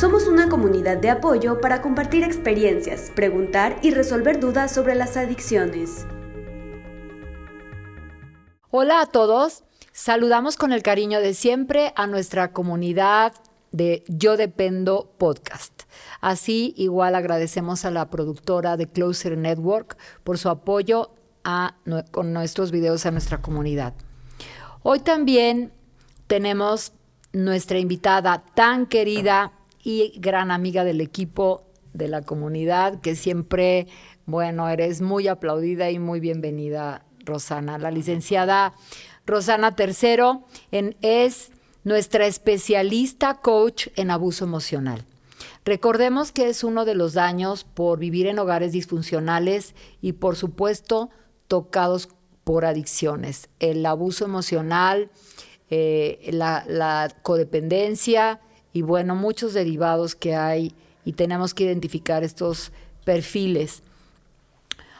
Somos una comunidad de apoyo para compartir experiencias, preguntar y resolver dudas sobre las adicciones. Hola a todos, saludamos con el cariño de siempre a nuestra comunidad de Yo Dependo Podcast. Así, igual agradecemos a la productora de Closer Network por su apoyo con nuestros videos a nuestra comunidad. Hoy también tenemos nuestra invitada tan querida y gran amiga del equipo de la comunidad, que siempre, bueno, eres muy aplaudida y muy bienvenida, Rosana. La licenciada Rosana Tercero en, es nuestra especialista coach en abuso emocional. Recordemos que es uno de los daños por vivir en hogares disfuncionales y, por supuesto, tocados por adicciones. El abuso emocional, eh, la, la codependencia, y bueno, muchos derivados que hay y tenemos que identificar estos perfiles.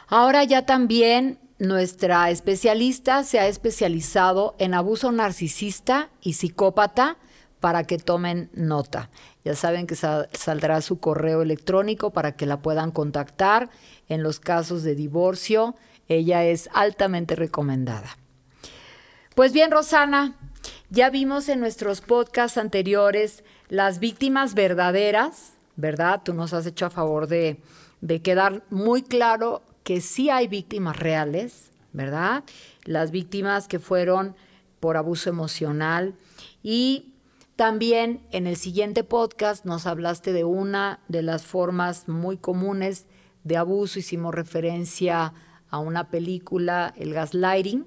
Ahora ya también nuestra especialista se ha especializado en abuso narcisista y psicópata para que tomen nota. Ya saben que saldrá su correo electrónico para que la puedan contactar en los casos de divorcio. Ella es altamente recomendada. Pues bien, Rosana, ya vimos en nuestros podcasts anteriores las víctimas verdaderas, ¿verdad? Tú nos has hecho a favor de, quedar muy claro que sí hay víctimas reales, ¿verdad? Las víctimas que fueron por abuso emocional. Y también en el siguiente podcast nos hablaste de una de las formas muy comunes de abuso, hicimos referencia a una película, el gaslighting,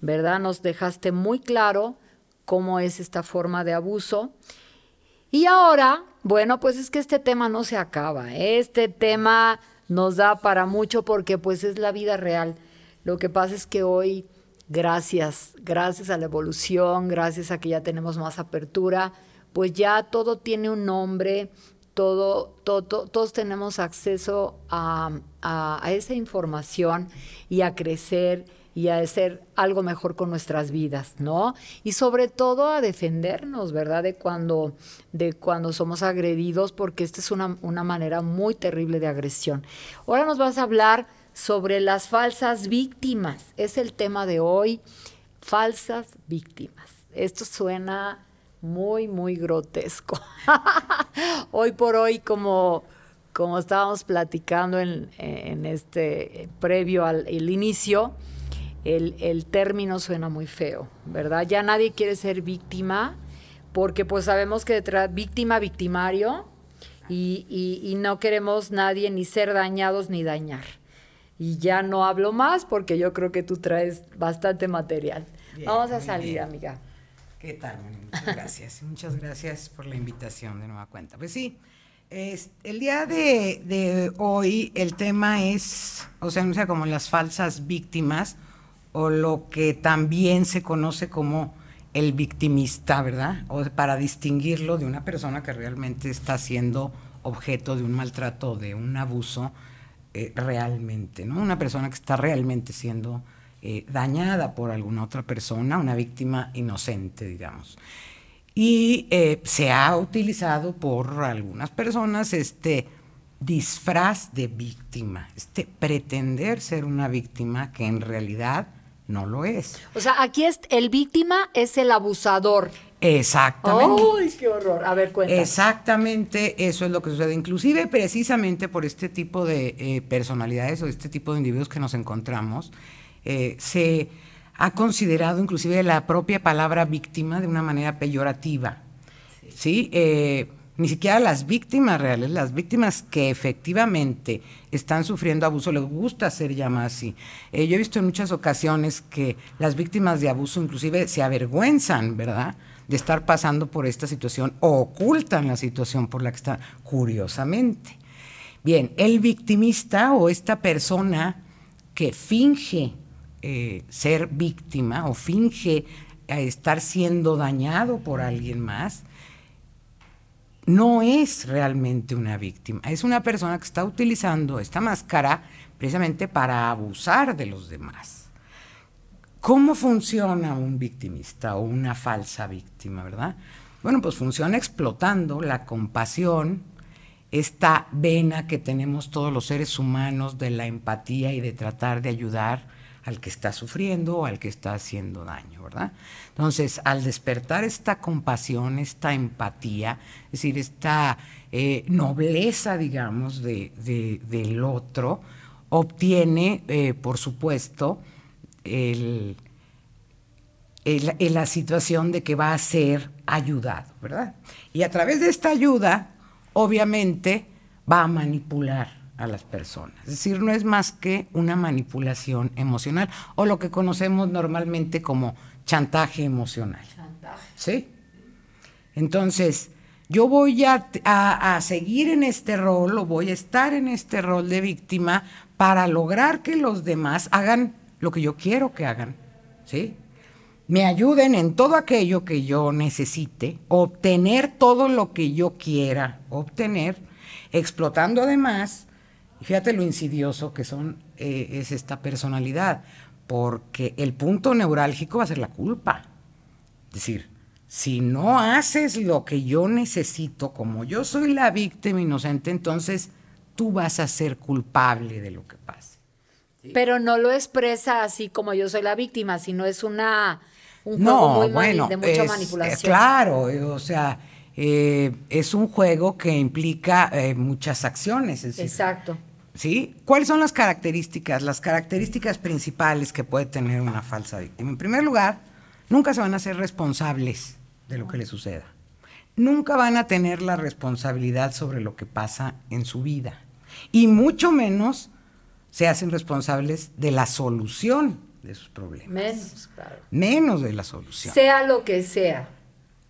¿verdad? Nos dejaste muy claro cómo es esta forma de abuso. Y ahora, bueno, pues es que este tema no se acaba. Este tema nos da para mucho porque pues es la vida real. Lo que pasa es que hoy, gracias, gracias a la evolución, gracias a que ya tenemos más apertura, pues ya todo tiene un nombre, todo, todos tenemos acceso a, a esa información y a crecer y a hacer algo mejor con nuestras vidas, ¿no? Y sobre todo a defendernos, ¿verdad? De cuando, de cuando somos agredidos, porque esta es una, una manera muy terrible de agresión. Ahora nos vas a hablar sobre las falsas víctimas. Es el tema de hoy, falsas víctimas. Esto suena muy, muy grotesco. hoy por hoy, como, como estábamos platicando en, en este previo al inicio, el, término suena muy feo, ¿verdad? Ya nadie quiere ser víctima porque pues sabemos que detrás víctima, victimario y, no queremos nadie ni ser dañados ni dañar. Y ya no hablo más porque yo creo que tú traes bastante material. Vamos a salir, amiga. ¿Qué tal, Muchas gracias. Muchas gracias por la invitación de nueva cuenta. Pues sí, es, el día de, de, hoy el tema es, o sea, no sea como las falsas víctimas o lo que también se conoce como el victimista, ¿verdad? O para distinguirlo de una persona que realmente está siendo objeto de un maltrato, de un abuso eh, realmente, ¿no? Una persona que está realmente siendo eh, dañada por alguna otra persona, una víctima inocente, digamos. Y eh, se ha utilizado por algunas personas este disfraz de víctima, este pretender ser una víctima que en realidad no lo es. O sea, aquí es el víctima es el abusador. Exactamente. ¡Ay, qué horror! A ver, cuéntame. Exactamente, eso es lo que sucede. Inclusive, precisamente por este tipo de eh, personalidades o este tipo de individuos que nos encontramos, eh, se ha considerado inclusive la propia palabra víctima de una manera peyorativa. ¿Sí? Eh, ni siquiera las víctimas reales, las víctimas que efectivamente están sufriendo abuso, les gusta ser llamadas así. Eh, yo he visto en muchas ocasiones que las víctimas de abuso inclusive se avergüenzan, ¿verdad? De estar pasando por esta situación o ocultan la situación por la que están, curiosamente. Bien, el victimista o esta persona que finge eh, ser víctima o finge eh, estar siendo dañado por alguien más, no es realmente una víctima, es una persona que está utilizando esta máscara precisamente para abusar de los demás. ¿Cómo funciona un victimista o una falsa víctima, verdad? Bueno, pues funciona explotando la compasión, esta vena que tenemos todos los seres humanos de la empatía y de tratar de ayudar al que está sufriendo o al que está haciendo daño, ¿verdad? Entonces, al despertar esta compasión, esta empatía, es decir, esta eh, nobleza, digamos, de, del otro, obtiene, eh, por supuesto, el, la situación de que va a ser ayudado, ¿verdad? Y a través de esta ayuda, obviamente, va a manipular a las personas. Es decir, no es más que una manipulación emocional o lo que conocemos normalmente como chantaje emocional. Chantaje. ¿Sí? Entonces, yo voy a, a, seguir en este rol o voy a estar en este rol de víctima para lograr que los demás hagan lo que yo quiero que hagan. ¿Sí? Me ayuden en todo aquello que yo necesite, obtener todo lo que yo quiera obtener, explotando además y fíjate lo insidioso que son, eh, es esta personalidad, porque el punto neurálgico va a ser la culpa. Es decir, si no haces lo que yo necesito, como yo soy la víctima inocente, entonces tú vas a ser culpable de lo que pase. Pero no lo expresa así como yo soy la víctima, sino es una un juego muy bueno, de mucha manipulación. claro, o sea, eh, es un juego que implica eh, muchas acciones. Exacto. ¿Sí? ¿Cuáles son las características? Las características principales que puede tener una falsa víctima. En primer lugar, nunca se van a ser responsables de lo que le suceda. Nunca van a tener la responsabilidad sobre lo que pasa en su vida. Y mucho menos se hacen responsables de la solución de sus problemas. Menos, claro. Menos de la solución. Sea lo que sea.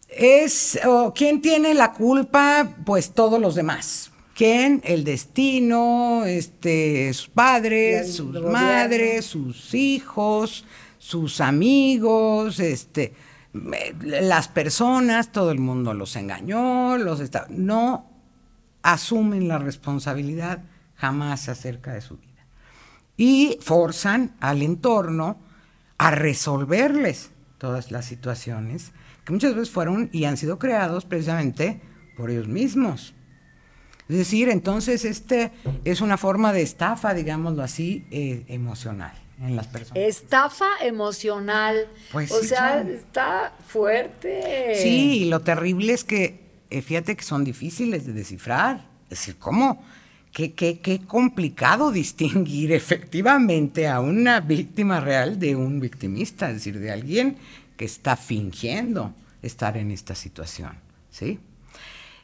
Es, o ¿quién tiene la culpa? Pues todos los demás ¿Quién? El destino, este, sus padres, sus madres, sus hijos, sus amigos, este, las personas, todo el mundo los engañó, los está, no asumen la responsabilidad jamás acerca de su vida. Y forzan al entorno a resolverles todas las situaciones que muchas veces fueron y han sido creados precisamente por ellos mismos. Es decir, entonces este es una forma de estafa, digámoslo así, eh, emocional en las personas. Estafa emocional. Pues o sea, está fuerte. Sí, y lo terrible es que, eh, fíjate que son difíciles de descifrar. Es decir, ¿cómo? Qué, qué, qué complicado distinguir efectivamente a una víctima real de un victimista, es decir, de alguien que está fingiendo estar en esta situación. ¿Sí?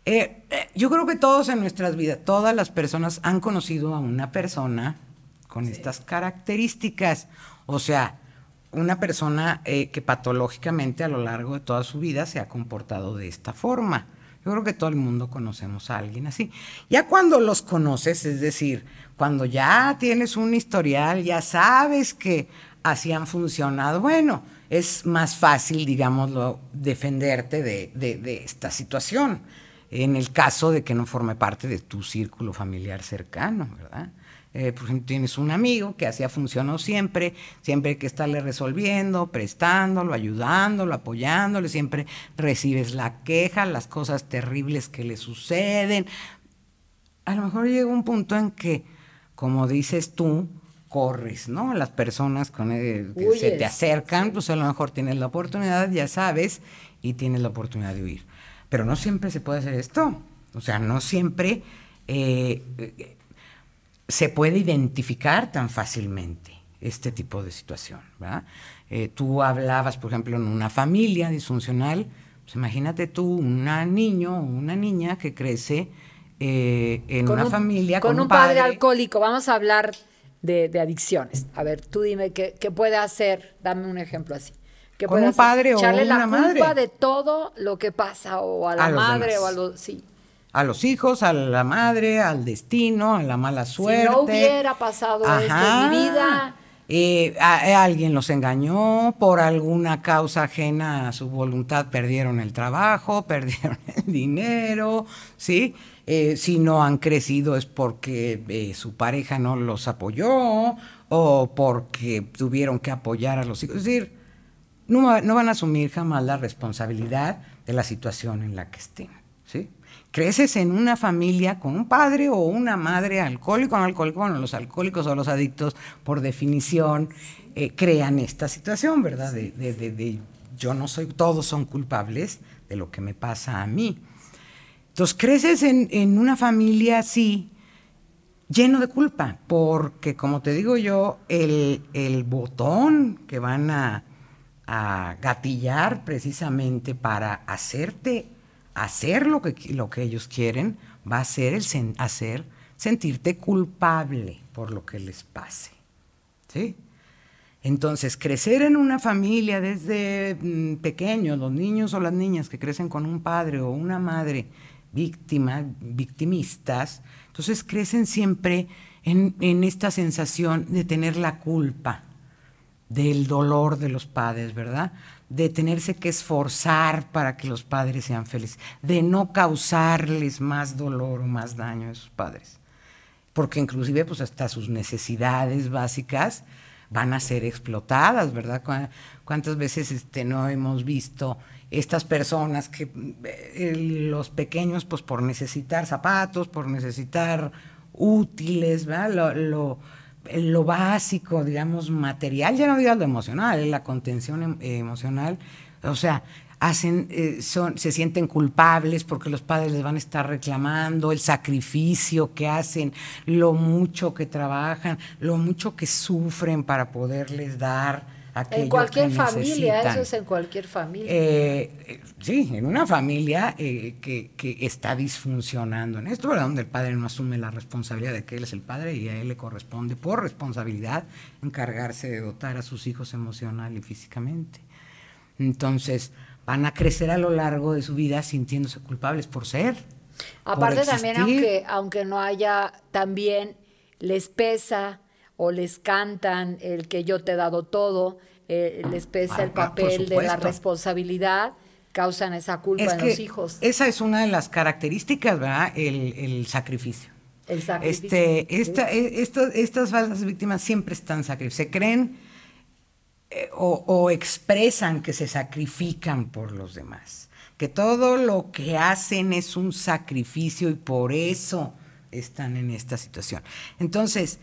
Eh, eh, yo creo que todos en nuestras vidas, todas las personas han conocido a una persona con estas características. O sea, una persona eh, que patológicamente a lo largo de toda su vida se ha comportado de esta forma. Yo creo que todo el mundo conocemos a alguien así. Ya cuando los conoces, es decir, cuando ya tienes un historial, ya sabes que así han funcionado, bueno, es más fácil, digámoslo, defenderte de, de esta situación en el caso de que no forme parte de tu círculo familiar cercano, ¿verdad? Eh, por ejemplo, tienes un amigo que así ha funcionado siempre, siempre hay que estarle resolviendo, prestándolo, ayudándolo, apoyándole, siempre recibes la queja, las cosas terribles que le suceden. A lo mejor llega un punto en que, como dices tú, corres, ¿no? Las personas con que se te acercan, pues a lo mejor tienes la oportunidad, ya sabes, y tienes la oportunidad de huir. Pero no siempre se puede hacer esto. O sea, no siempre eh, se puede identificar tan fácilmente este tipo de situación. Eh, tú hablabas, por ejemplo, en una familia disfuncional, pues imagínate tú, un niño o una niña que crece eh, en una familia con, un padre, alcohólico. Vamos a hablar de, adicciones. A ver, tú dime qué, qué puede hacer, dame un ejemplo así que con un padre o una la culpa de todo lo que pasa o a la madre o a los sí a los hijos, a la madre, al destino, a la mala suerte. Si no hubiera pasado esto en mi vida. Eh, alguien los engañó, por alguna causa ajena a su voluntad perdieron el trabajo, perdieron el dinero, ¿sí? Eh, si no han crecido es porque eh, su pareja no los apoyó o porque tuvieron que apoyar a los hijos. Es decir, no, van a asumir jamás la responsabilidad de la situación en la que estén. ¿sí? Creces en una familia con un padre o una madre alcohólico o no alcohólico, bueno, los alcohólicos o los adictos, por definición, eh, crean esta situación, ¿verdad? De, de, yo no soy, todos son culpables de lo que me pasa a mí. Entonces creces en, en una familia así, lleno de culpa, porque como te digo yo, el, el botón que van a, a, gatillar precisamente para hacerte hacer lo que, lo que ellos quieren va a ser el hacer sentirte culpable por lo que les pase. ¿Sí? Entonces, crecer en una familia desde mm, pequeños, los niños o las niñas que crecen con un padre o una madre víctima, victimistas, entonces crecen siempre en, esta sensación de tener la culpa del dolor de los padres, ¿verdad? De tenerse que esforzar para que los padres sean felices, de no causarles más dolor o más daño a sus padres. Porque inclusive pues hasta sus necesidades básicas van a ser explotadas, ¿verdad? ¿Cuántas veces este, no hemos visto estas personas que eh, los pequeños, pues por necesitar zapatos, por necesitar útiles, ¿verdad? Lo, lo, básico, digamos, material, ya no digas lo emocional, la contención em, emocional, o sea, hacen, eh, son, se sienten culpables porque los padres les van a estar reclamando, el sacrificio que hacen, lo mucho que trabajan, lo mucho que sufren para poderles dar en cualquier familia, eso es en cualquier familia. Eh, sí, en una familia eh, que, está disfuncionando en esto, ¿verdad? donde el padre no asume la responsabilidad de que él es el padre y a él le corresponde por responsabilidad encargarse de dotar a sus hijos emocional y físicamente. Entonces, van a crecer a lo largo de su vida sintiéndose culpables por ser. Aparte también, aunque, aunque no haya, también les pesa o les cantan el que yo te he dado todo, eh, les pesa el ah, papel de la responsabilidad, causan esa culpa en los hijos. Esa es una de las características, ¿verdad? El, sacrificio. El sacrificio. Este, esta, e, estas falsas víctimas siempre están sacrificadas. Se creen eh, o, o expresan que se sacrifican por los demás. Que todo lo que hacen es un sacrificio y por eso están en esta situación. Entonces,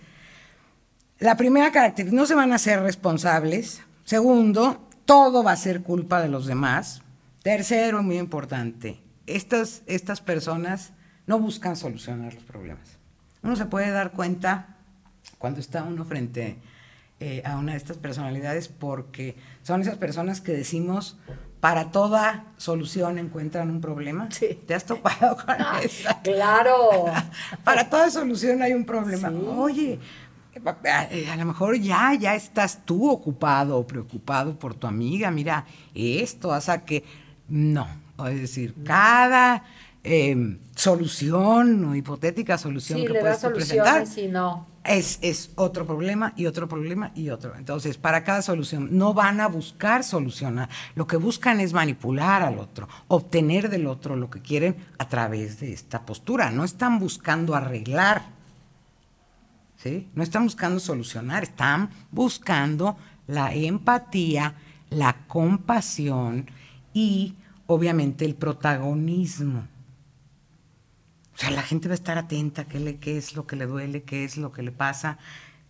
la primera característica, no se van a ser responsables. Segundo, todo va a ser culpa de los demás. Tercero, muy importante, estas, estas personas no buscan solucionar los problemas. Uno se puede dar cuenta cuando está uno frente eh, a una de estas personalidades porque son esas personas que decimos para toda solución encuentran un problema. Sí. ¿Te has topado con eso? Claro. para toda solución hay un problema. Oye, eh, a lo mejor ya, ya estás tú ocupado o preocupado por tu amiga, mira, esto, hasta que no, es decir, cada em, solución o hipotética solución que puedes presentar no. es, es otro problema y otro problema y otro. Entonces, para cada solución, no van a buscar solucionar, lo que buscan es manipular al otro, obtener del otro lo que quieren a través de esta postura, no están buscando arreglar no están buscando solucionar, están buscando la empatía, la compasión y obviamente el protagonismo. O sea, la gente va a estar atenta qué, le, qué es lo que le duele, qué es lo que le pasa,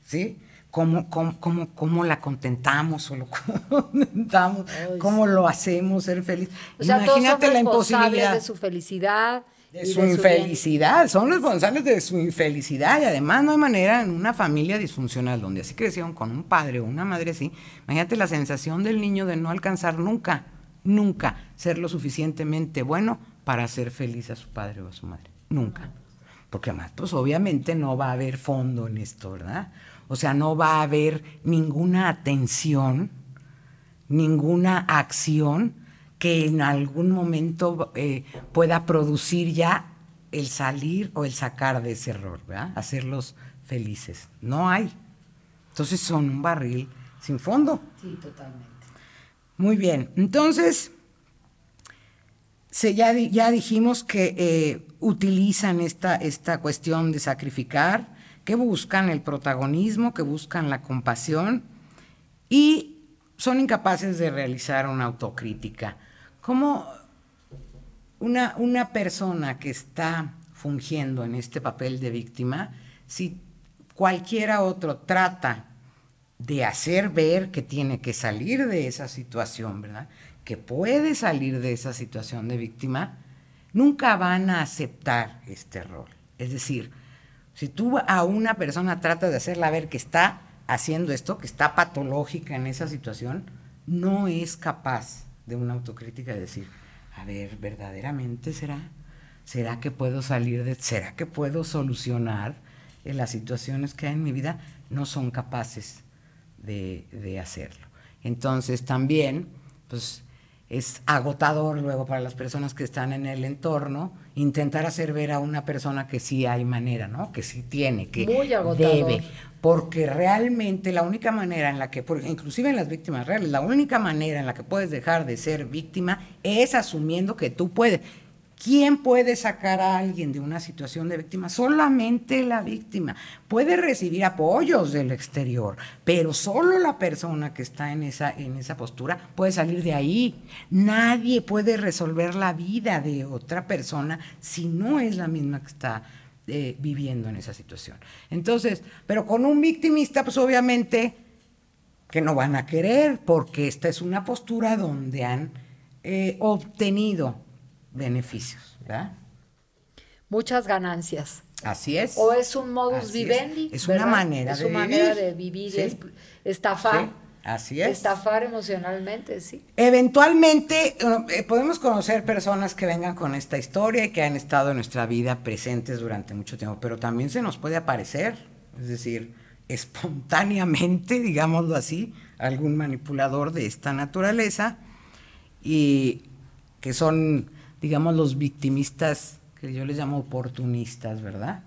¿sí? Cómo, cómo, la contentamos o lo contentamos, cómo lo hacemos ser feliz. Imagínate la imposibilidad de su felicidad, de su infelicidad, son responsables de su infelicidad y además no hay manera en una familia disfuncional donde así crecieron con un padre o una madre así, imagínate la sensación del niño de no alcanzar nunca, nunca ser lo suficientemente bueno para ser feliz a su padre o a su madre, nunca. Porque además, pues obviamente no va a haber fondo en esto, ¿verdad? O sea, no va a haber ninguna atención, ninguna acción que en algún momento eh, pueda producir ya el salir o el sacar de ese error, ¿verdad? Hacerlos felices. No hay. Entonces son un barril sin fondo. Sí, totalmente. Muy bien. Entonces, se, ya, ya dijimos que eh, utilizan esta, esta cuestión de sacrificar, que buscan el protagonismo, que buscan la compasión y son incapaces de realizar una autocrítica. ¿Cómo una, una persona que está fungiendo en este papel de víctima, si cualquiera otro trata de hacer ver que tiene que salir de esa situación, ¿verdad? Que puede salir de esa situación de víctima, nunca van a aceptar este rol. Es decir, si tú a una persona tratas de hacerla ver que está haciendo esto, que está patológica en esa situación, no es capaz de una autocrítica de decir, a ver, verdaderamente será, será que puedo salir de, será que puedo solucionar en las situaciones que hay en mi vida, no son capaces de, de hacerlo. Entonces también, pues es agotador luego para las personas que están en el entorno intentar hacer ver a una persona que sí hay manera, ¿no? Que sí tiene, que debe, porque realmente la única manera en la que, inclusive en las víctimas reales, la única manera en la que puedes dejar de ser víctima es asumiendo que tú puedes. ¿Quién puede sacar a alguien de una situación de víctima? Solamente la víctima. Puede recibir apoyos del exterior, pero solo la persona que está en esa, en esa postura puede salir de ahí. Nadie puede resolver la vida de otra persona si no es la misma que está eh, viviendo en esa situación. Entonces, pero con un victimista, pues obviamente que no van a querer, porque esta es una postura donde han eh, obtenido beneficios, ¿verdad? Muchas ganancias. Así es. O es un modus vivendi. Es, una manera de vivir. Es una manera de vivir, estafar. así es. Estafar emocionalmente, sí. Eventualmente eh, podemos conocer personas que vengan con esta historia y que han estado en nuestra vida presentes durante mucho tiempo, pero también se nos puede aparecer, es decir, espontáneamente, digámoslo así, algún manipulador de esta naturaleza y que son digamos, los victimistas, que yo les llamo oportunistas, ¿verdad?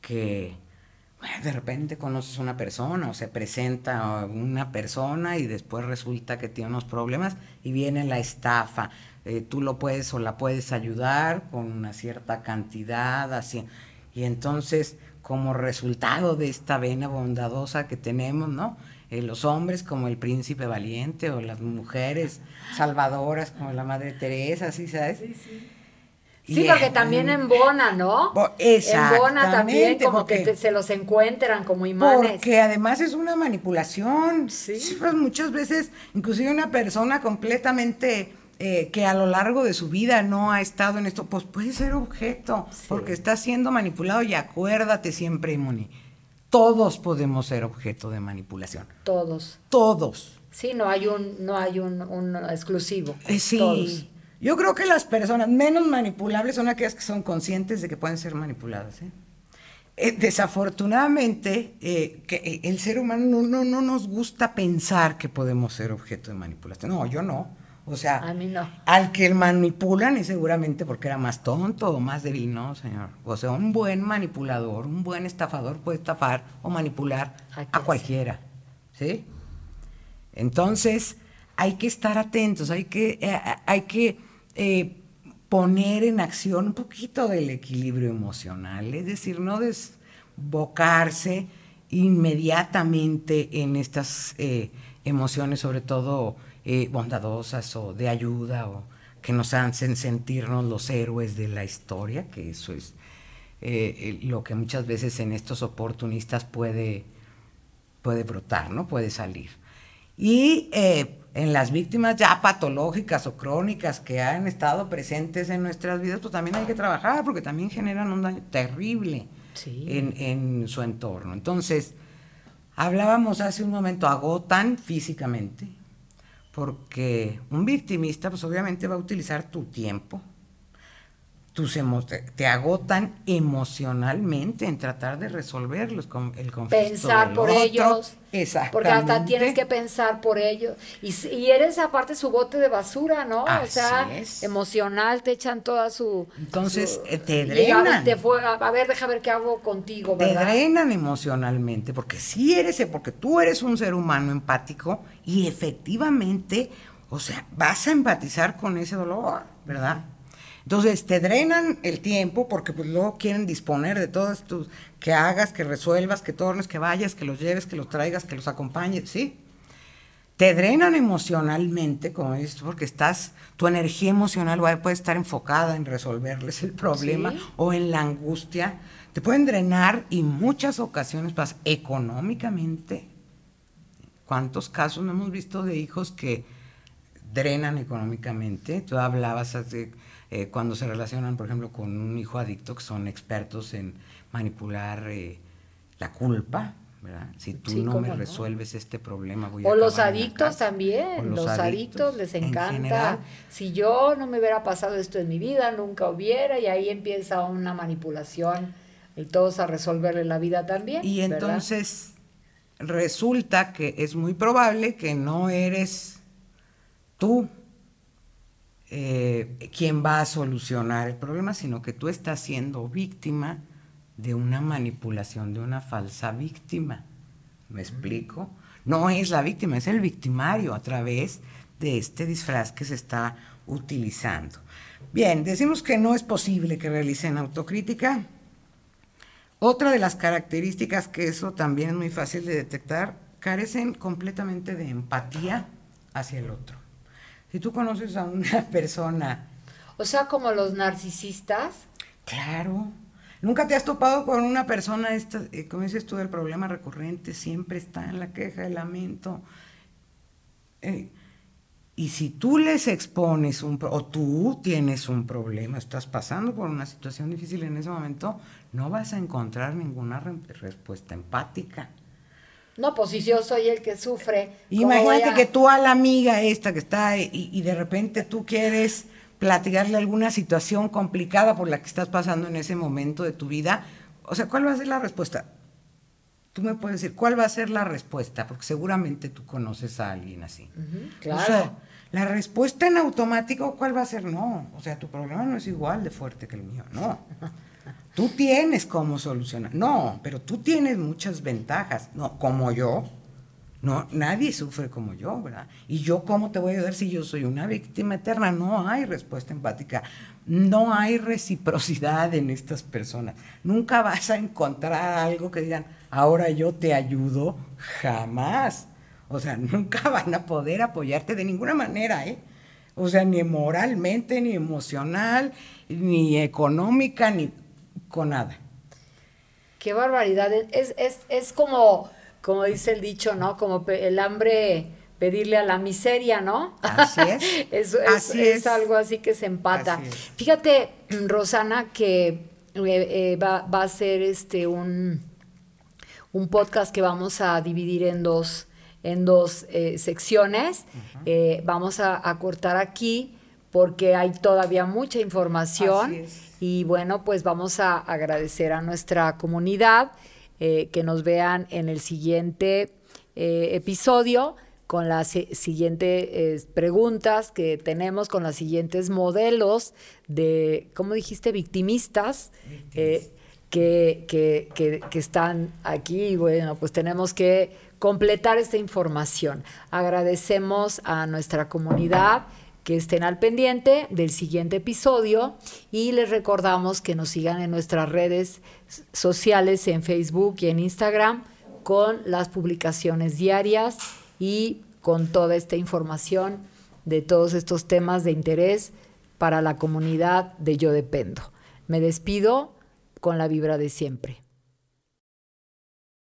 Que de repente conoces una persona o se presenta una persona y después resulta que tiene unos problemas y viene la estafa. Eh, tú lo puedes o la puedes ayudar con una cierta cantidad, así. Y entonces, como resultado de esta vena bondadosa que tenemos, ¿no? Eh, los hombres como el príncipe valiente o las mujeres salvadoras como la madre Teresa, ¿sí sabes? Sí, sí. Sí, porque también embona, ¿no? Embona también, como que se los encuentran como imanes. Porque además es una manipulación. Sí. pues muchas veces, inclusive una persona completamente eh, que a lo largo de su vida no ha estado en esto, pues puede ser objeto, porque está siendo manipulado y acuérdate siempre, Moni todos podemos ser objeto de manipulación. Todos. Todos. Sí, no hay un, no hay un, exclusivo. Eh, sí. Yo creo que las personas menos manipulables son aquellas que son conscientes de que pueden ser manipuladas. ¿eh? Eh, desafortunadamente, que el ser humano no, no, no nos gusta pensar que podemos ser objeto de manipulación. No, yo no. O sea, al que manipulan es seguramente porque era más tonto o más débil, no, señor. O sea, un buen manipulador, un buen estafador puede estafar o manipular a cualquiera, ¿sí? Entonces, hay que estar atentos, hay que, eh, hay que eh, poner en acción un poquito del equilibrio emocional, es decir, no desbocarse inmediatamente en estas eh, emociones, sobre todo eh, bondadosas o de ayuda o que nos hacen sentirnos los héroes de la historia, que eso es eh, lo que muchas veces en estos oportunistas puede, puede brotar, ¿no? Puede salir. Y eh, en las víctimas ya patológicas o crónicas que han estado presentes en nuestras vidas, pues también hay que trabajar porque también generan un daño terrible en, en su entorno. Entonces, hablábamos hace un momento, agotan físicamente, porque un victimista pues obviamente va a utilizar tu tiempo, tus te agotan emocionalalmente en tratar de resolverlos con el conflicto pensar por ellos Exactamente. porque hasta tienes que pensar por ellos. Y, y eres aparte su bote de basura no o sea emocional te echan toda su entonces eh, te drenan. te fue, a ver deja ver qué hago contigo ¿verdad? te drenan emocionalmente porque sí eres porque tú eres un ser humano empático y efectivamente o sea vas a empatizar con ese dolor verdad entonces te drenan el tiempo porque pues luego quieren disponer de todo esto, que hagas, que resuelvas, que tornes, que vayas, que los lleves, que los traigas, que los acompañes, ¿sí? te drenan emocionalmente, como dices, porque estás, tu energía emocional puede estar enfocada en resolverles el problema o en la angustia. Te pueden drenar y muchas ocasiones vas económicamente. ¿Cuántos casos no hemos visto de hijos que drenan económicamente? Tú hablabas hace, eh, cuando se relacionan, por ejemplo, con un hijo adicto, que son expertos en manipular eh, la culpa, si tú no me resuelves este problema, voy a... O los adictos también, los, adictos, les encanta. Si yo no me hubiera pasado esto en mi vida, nunca hubiera, y ahí empieza una manipulación y todos a resolverle la vida también. Y entonces resulta que es muy probable que no eres tú eh, quien va a solucionar el problema, sino que tú estás siendo víctima de una manipulación, de una falsa víctima. ¿Me explico? No es la víctima, es el victimario a través de este disfraz que se está utilizando. Bien, decimos que no es posible que realicen autocrítica. Otra de las características que eso también es muy fácil de detectar, carecen completamente de empatía hacia el otro. Si tú conoces a una persona... O sea, como los narcisistas. Claro, ¿Nunca te has topado con una persona, esta, eh, como dices tú, el problema recurrente, siempre está en la queja, el lamento? Eh, y si tú les expones un, o tú tienes un problema, estás pasando por una situación difícil en ese momento, no vas a encontrar ninguna respuesta empática. No, pues si yo soy el que sufre. Imagínate que tú a la amiga esta que está y, y de repente tú quieres platicarle alguna situación complicada por la que estás pasando en ese momento de tu vida, o sea, ¿cuál va a ser la respuesta? Tú me puedes decir, ¿cuál va a ser la respuesta? Porque seguramente tú conoces a alguien así. claro. O sea, la respuesta en automático, ¿cuál va a ser? No, o sea, tu problema no es igual de fuerte que el mío, no. Tú tienes cómo solucionar. No, pero tú tienes muchas ventajas. No, como yo, no, nadie sufre como yo, ¿verdad? Y yo, ¿cómo te voy a ayudar si yo soy una víctima eterna? No hay respuesta empática, no hay reciprocidad en estas personas. Nunca vas a encontrar algo que digan, ahora yo te ayudo, jamás. O sea, nunca van a poder apoyarte de ninguna manera, ¿eh? O sea, ni moralmente, ni emocional, ni económica, ni con nada. Qué barbaridad. Es, es, es como como dice el dicho, ¿no? Como el hambre pedirle a la miseria, ¿no? Así es. es, algo así que se empata. Fíjate, Rosana, que eh, eh, va, a ser este un, un podcast que vamos a dividir en dos, en dos eh, secciones. vamos a, a, cortar aquí porque hay todavía mucha información. Y bueno, pues vamos a agradecer a nuestra comunidad. Eh, que nos vean en el siguiente eh, episodio con las siguientes eh, preguntas que tenemos, con los siguientes modelos de, ¿cómo dijiste? Victimistas. que, que, que, están aquí y bueno, pues tenemos que completar esta información. Agradecemos a nuestra comunidad que estén al pendiente del siguiente episodio y les recordamos que nos sigan en nuestras redes sociales en Facebook y en Instagram con las publicaciones diarias y con toda esta información de todos estos temas de interés para la comunidad de Yo Dependo. Me despido con la vibra de siempre.